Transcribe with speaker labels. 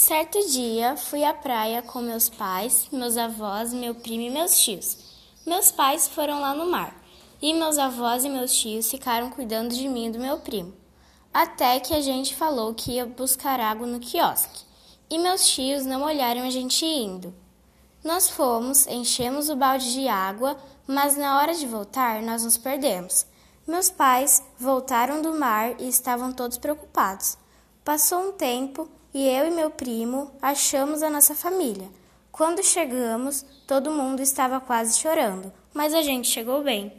Speaker 1: Certo dia, fui à praia com meus pais, meus avós, meu primo e meus tios. Meus pais foram lá no mar, e meus avós e meus tios ficaram cuidando de mim e do meu primo. Até que a gente falou que ia buscar água no quiosque, e meus tios não olharam a gente indo. Nós fomos, enchemos o balde de água, mas na hora de voltar nós nos perdemos. Meus pais voltaram do mar e estavam todos preocupados. Passou um tempo e eu e meu primo achamos a nossa família. Quando chegamos, todo mundo estava quase chorando, mas a gente chegou bem.